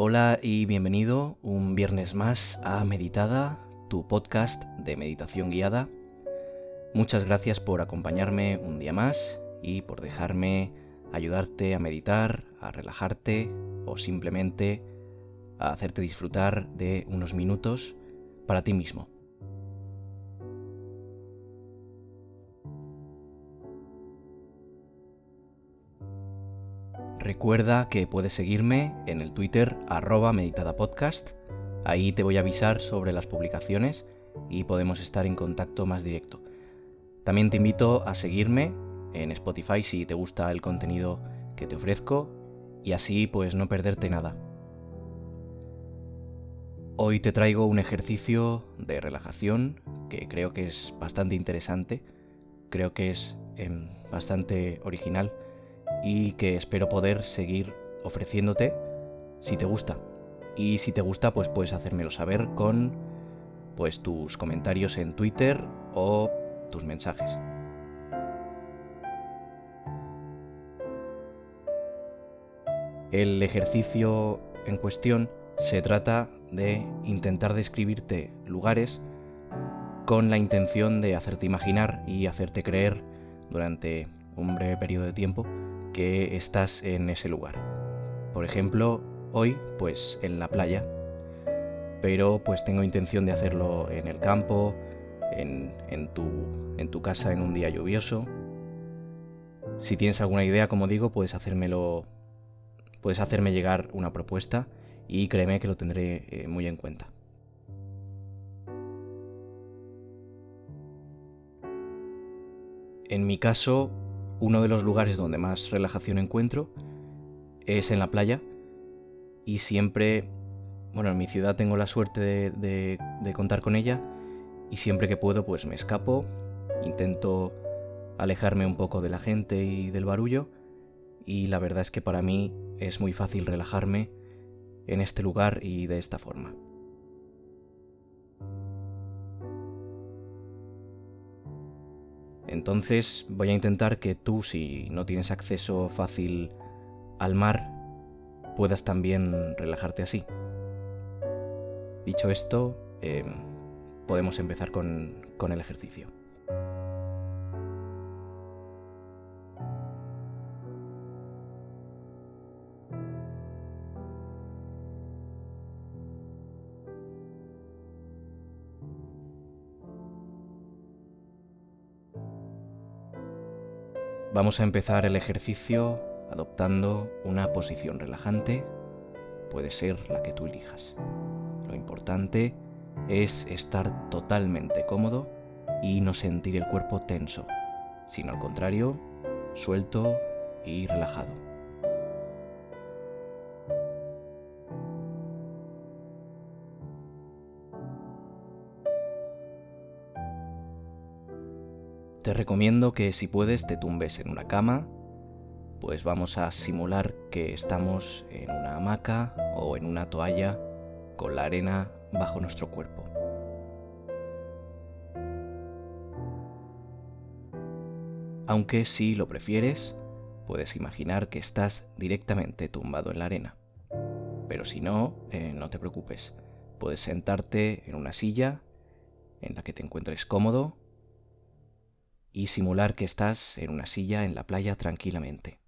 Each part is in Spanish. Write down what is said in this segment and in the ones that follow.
Hola y bienvenido un viernes más a Meditada, tu podcast de meditación guiada. Muchas gracias por acompañarme un día más y por dejarme ayudarte a meditar, a relajarte o simplemente a hacerte disfrutar de unos minutos para ti mismo. Recuerda que puedes seguirme en el Twitter arroba meditadapodcast. Ahí te voy a avisar sobre las publicaciones y podemos estar en contacto más directo. También te invito a seguirme en Spotify si te gusta el contenido que te ofrezco y así pues no perderte nada. Hoy te traigo un ejercicio de relajación que creo que es bastante interesante, creo que es em, bastante original y que espero poder seguir ofreciéndote si te gusta. Y si te gusta, pues puedes hacérmelo saber con pues tus comentarios en Twitter o tus mensajes. El ejercicio en cuestión se trata de intentar describirte lugares con la intención de hacerte imaginar y hacerte creer durante un breve periodo de tiempo que estás en ese lugar. Por ejemplo, hoy pues en la playa, pero pues tengo intención de hacerlo en el campo, en, tu, en tu casa en un día lluvioso. Si tienes alguna idea, como digo, puedes hacérmelo, puedes hacerme llegar una propuesta y créeme que lo tendré eh, muy en cuenta. En mi caso, uno de los lugares donde más relajación encuentro es en la playa. Y siempre, bueno, en mi ciudad tengo la suerte de, contar con ella. Y siempre que puedo pues me escapo, intento alejarme un poco de la gente y del barullo. Y la verdad es que para mí es muy fácil relajarme en este lugar y de esta forma. Entonces voy a intentar que tú, si no tienes acceso fácil al mar, puedas también relajarte así. Dicho esto, eh, podemos empezar con, con el ejercicio. Vamos a empezar el ejercicio adoptando una posición relajante, puede ser la que tú elijas. Lo importante es estar totalmente cómodo y no sentir el cuerpo tenso, sino al contrario, suelto y relajado. Te recomiendo que si puedes te tumbes en una cama, pues vamos a simular que estamos en una hamaca o en una toalla con la arena bajo nuestro cuerpo. Aunque si lo prefieres, puedes imaginar que estás directamente tumbado en la arena. Pero si no, eh, no te preocupes. Puedes sentarte en una silla en la que te encuentres cómodo y simular que estás en una silla en la playa tranquilamente.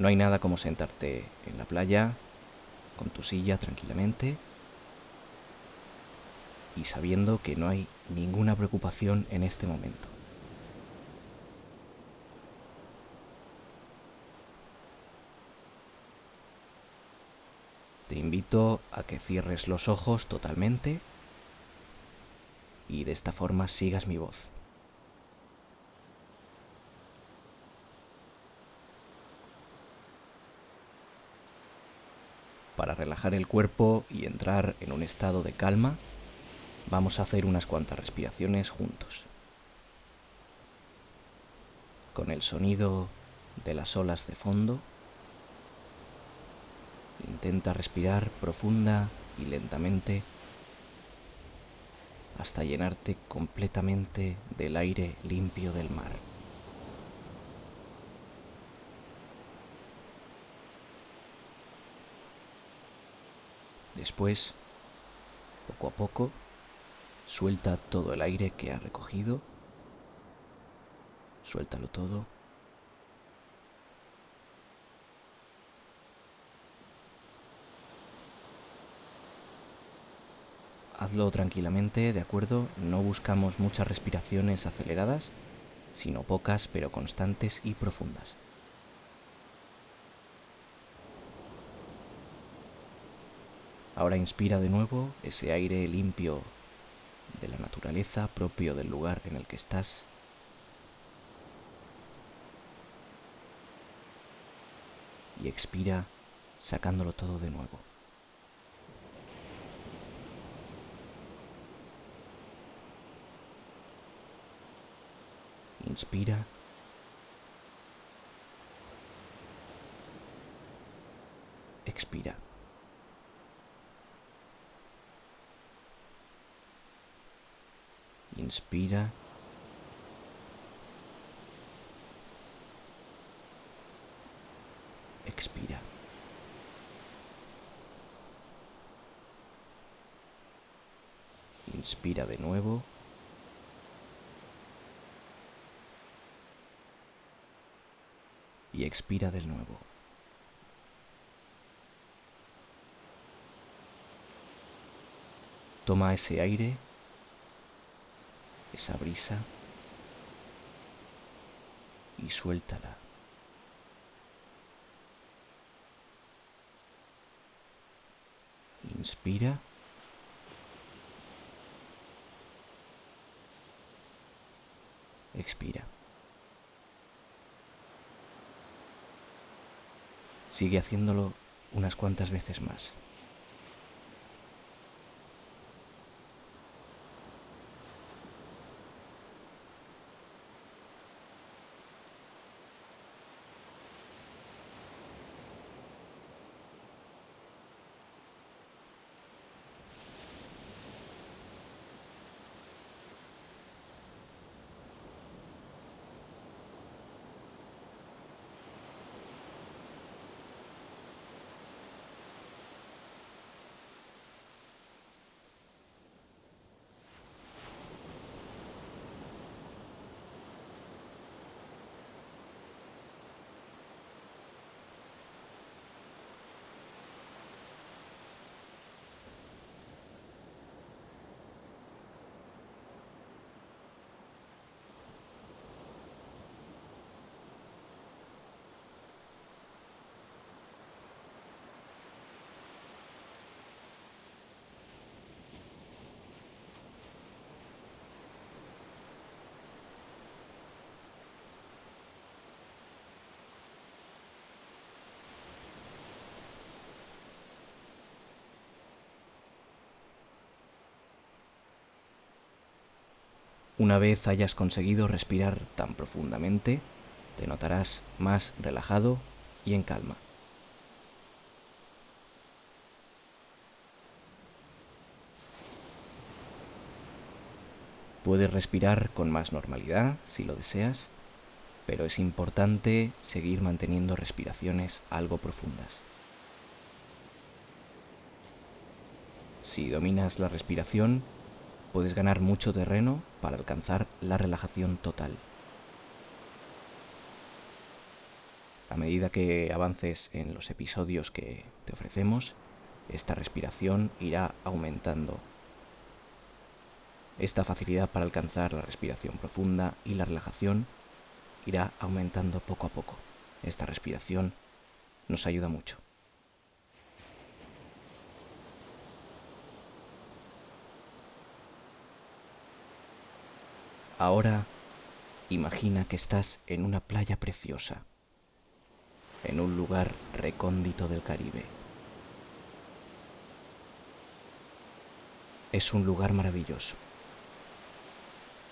No hay nada como sentarte en la playa con tu silla tranquilamente y sabiendo que no hay ninguna preocupación en este momento. Invito a que cierres los ojos totalmente y de esta forma sigas mi voz. Para relajar el cuerpo y entrar en un estado de calma, vamos a hacer unas cuantas respiraciones juntos. Con el sonido de las olas de fondo, Intenta respirar profunda y lentamente hasta llenarte completamente del aire limpio del mar. Después, poco a poco, suelta todo el aire que has recogido. Suéltalo todo. Hazlo tranquilamente, ¿de acuerdo? No buscamos muchas respiraciones aceleradas, sino pocas pero constantes y profundas. Ahora inspira de nuevo ese aire limpio de la naturaleza propio del lugar en el que estás. Y expira sacándolo todo de nuevo. Inspira. Expira. Inspira. Expira. Inspira de nuevo. Y expira de nuevo. Toma ese aire esa brisa y suéltala. Inspira. Expira. Sigue haciéndolo unas cuantas veces más. Una vez hayas conseguido respirar tan profundamente, te notarás más relajado y en calma. Puedes respirar con más normalidad si lo deseas, pero es importante seguir manteniendo respiraciones algo profundas. Si dominas la respiración, puedes ganar mucho terreno para alcanzar la relajación total. A medida que avances en los episodios que te ofrecemos, esta respiración irá aumentando. Esta facilidad para alcanzar la respiración profunda y la relajación irá aumentando poco a poco. Esta respiración nos ayuda mucho. Ahora imagina que estás en una playa preciosa, en un lugar recóndito del Caribe. Es un lugar maravilloso,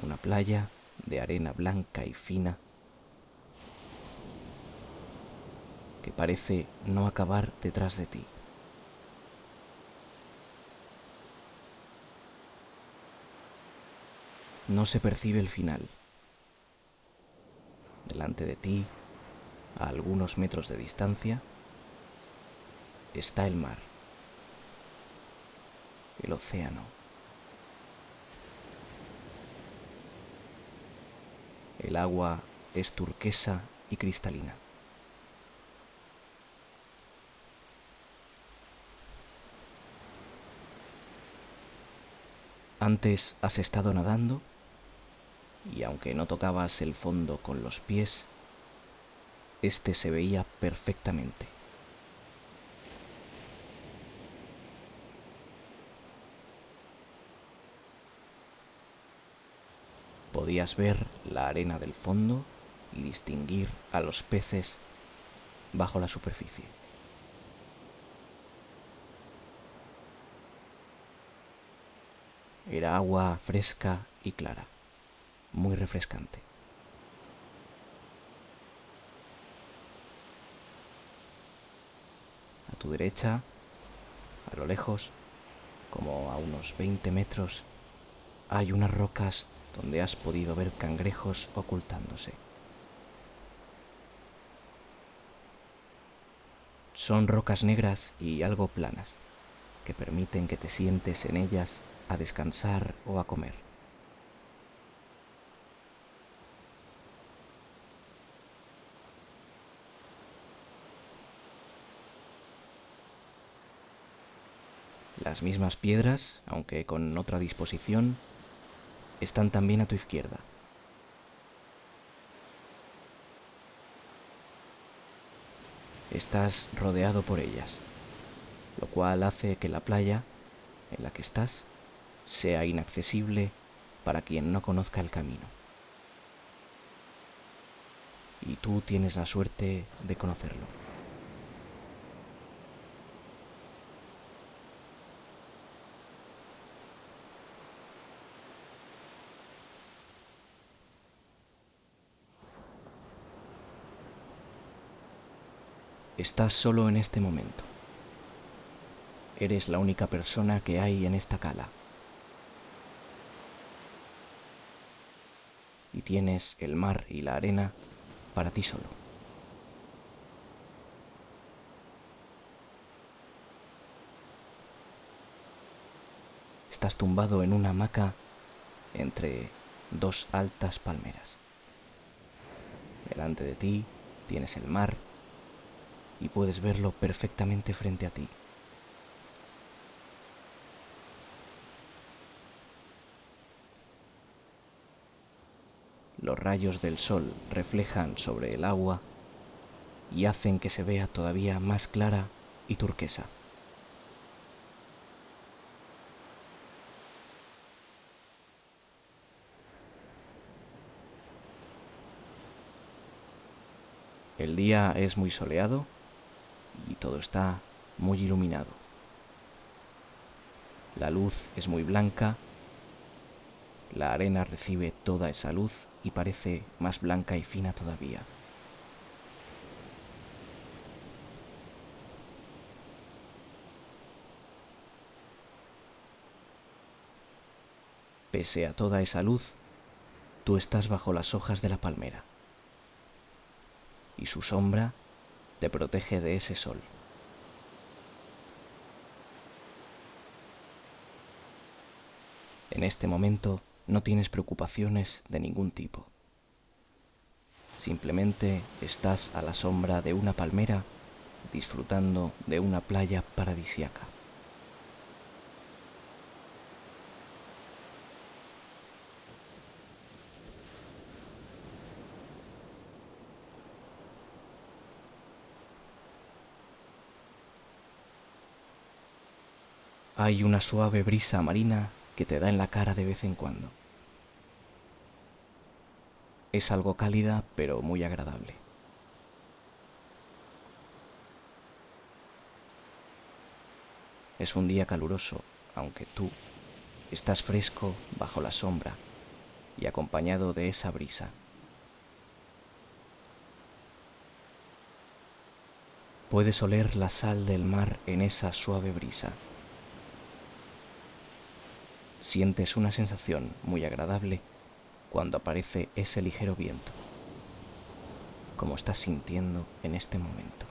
una playa de arena blanca y fina que parece no acabar detrás de ti. No se percibe el final. Delante de ti, a algunos metros de distancia, está el mar. el océano. El agua es turquesa y cristalina. Antes has estado nadando y aunque no tocabas el fondo con los pies, este se veía perfectamente. Podías ver la arena del fondo y distinguir a los peces bajo la superficie. Era agua fresca y clara, muy refrescante. A tu derecha, a lo lejos, como a unos 20 metros, hay unas rocas donde has podido ver cangrejos ocultándose. Son rocas negras y algo planas, que permiten que te sientes en ellas a descansar o a comer. Las mismas piedras, aunque con otra disposición, están también a tu izquierda. Estás rodeado por ellas, lo cual hace que la playa en la que estás sea inaccesible para quien no conozca el camino. Y tú tienes la suerte de conocerlo. Estás solo en este momento. Eres la única persona que hay en esta cala. Y tienes el mar y la arena para ti solo. Estás tumbado en una hamaca entre dos altas palmeras. Delante de ti tienes el mar y puedes verlo perfectamente frente a ti. Los rayos del sol reflejan sobre el agua y hacen que se vea todavía más clara y turquesa. El día es muy soleado y todo está muy iluminado. La luz es muy blanca, la arena recibe toda esa luz y parece más blanca y fina todavía. Pese a toda esa luz, tú estás bajo las hojas de la palmera y su sombra te protege de ese sol. En este momento no tienes preocupaciones de ningún tipo. Simplemente estás a la sombra de una palmera disfrutando de una playa paradisiaca. Hay una suave brisa marina que te da en la cara de vez en cuando. Es algo cálida pero muy agradable. Es un día caluroso, aunque tú estás fresco bajo la sombra y acompañado de esa brisa. Puedes oler la sal del mar en esa suave brisa sientes una sensación muy agradable cuando aparece ese ligero viento, como estás sintiendo en este momento.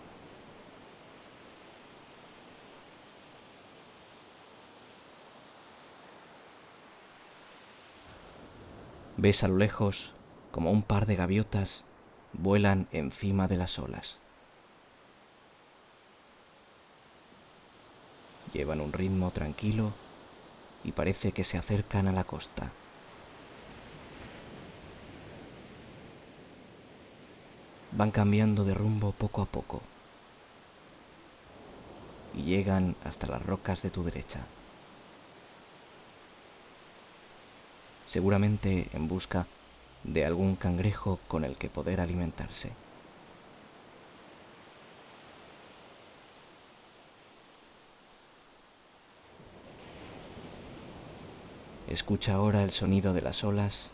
Ves a lo lejos como un par de gaviotas vuelan encima de las olas. Llevan un ritmo tranquilo y parece que se acercan a la costa. Van cambiando de rumbo poco a poco y llegan hasta las rocas de tu derecha. Seguramente en busca de algún cangrejo con el que poder alimentarse. Escucha ahora el sonido de las olas,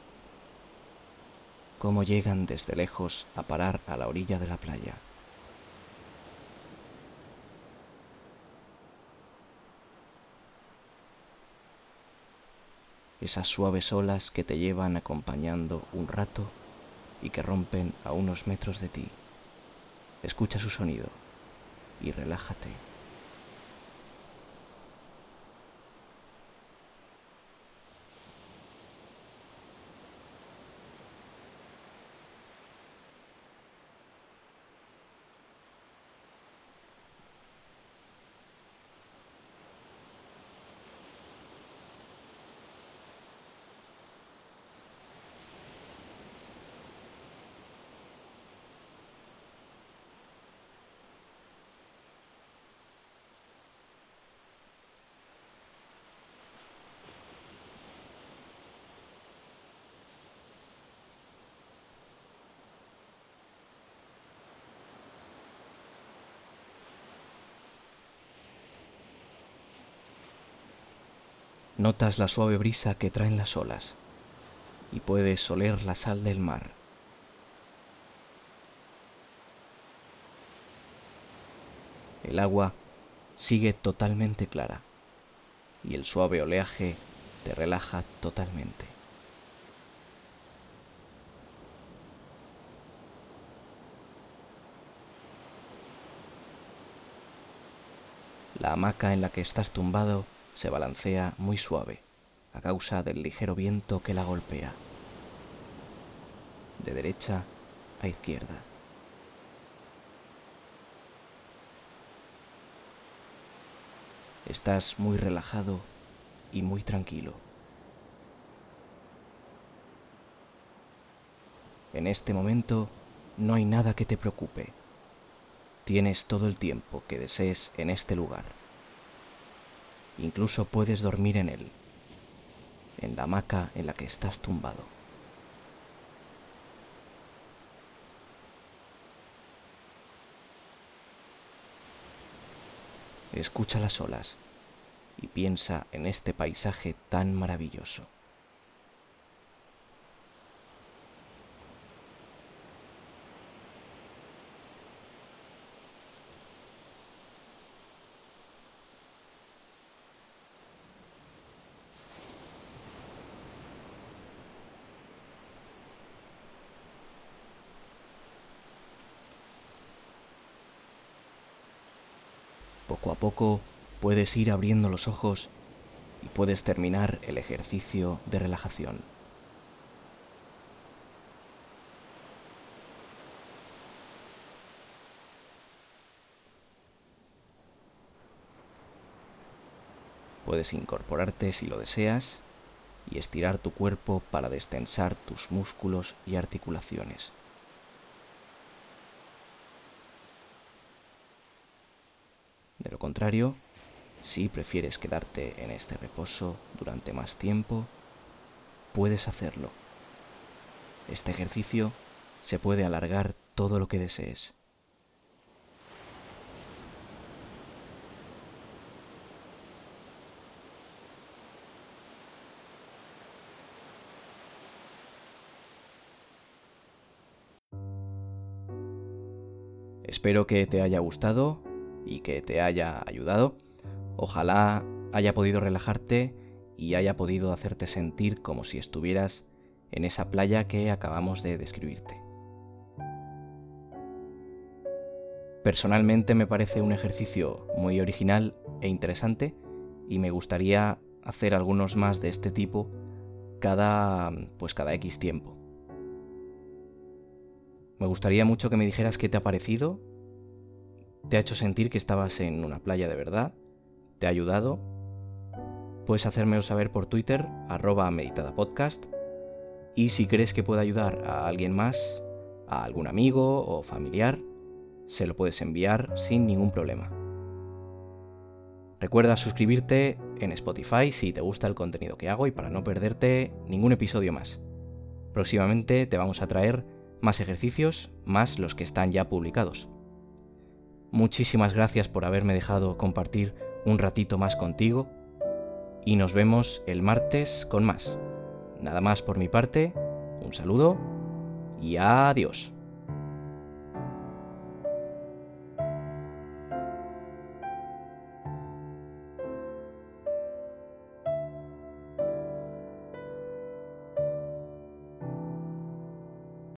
cómo llegan desde lejos a parar a la orilla de la playa. Esas suaves olas que te llevan acompañando un rato y que rompen a unos metros de ti. Escucha su sonido y relájate. Notas la suave brisa que traen las olas y puedes oler la sal del mar. El agua sigue totalmente clara y el suave oleaje te relaja totalmente. La hamaca en la que estás tumbado se balancea muy suave a causa del ligero viento que la golpea, de derecha a izquierda. Estás muy relajado y muy tranquilo. En este momento no hay nada que te preocupe. Tienes todo el tiempo que desees en este lugar. Incluso puedes dormir en él, en la hamaca en la que estás tumbado. Escucha las olas y piensa en este paisaje tan maravilloso. Poco a poco puedes ir abriendo los ojos y puedes terminar el ejercicio de relajación. Puedes incorporarte si lo deseas y estirar tu cuerpo para destensar tus músculos y articulaciones. De lo contrario, si prefieres quedarte en este reposo durante más tiempo, puedes hacerlo. Este ejercicio se puede alargar todo lo que desees. Espero que te haya gustado y que te haya ayudado. Ojalá haya podido relajarte y haya podido hacerte sentir como si estuvieras en esa playa que acabamos de describirte. Personalmente me parece un ejercicio muy original e interesante y me gustaría hacer algunos más de este tipo cada pues cada X tiempo. Me gustaría mucho que me dijeras qué te ha parecido, te ha hecho sentir que estabas en una playa de verdad, te ha ayudado. Puedes hacérmelo saber por Twitter, arroba meditadapodcast, y si crees que puede ayudar a alguien más, a algún amigo o familiar, se lo puedes enviar sin ningún problema. Recuerda suscribirte en Spotify si te gusta el contenido que hago y para no perderte ningún episodio más. Próximamente te vamos a traer más ejercicios, más los que están ya publicados. Muchísimas gracias por haberme dejado compartir un ratito más contigo y nos vemos el martes con más. Nada más por mi parte, un saludo y adiós.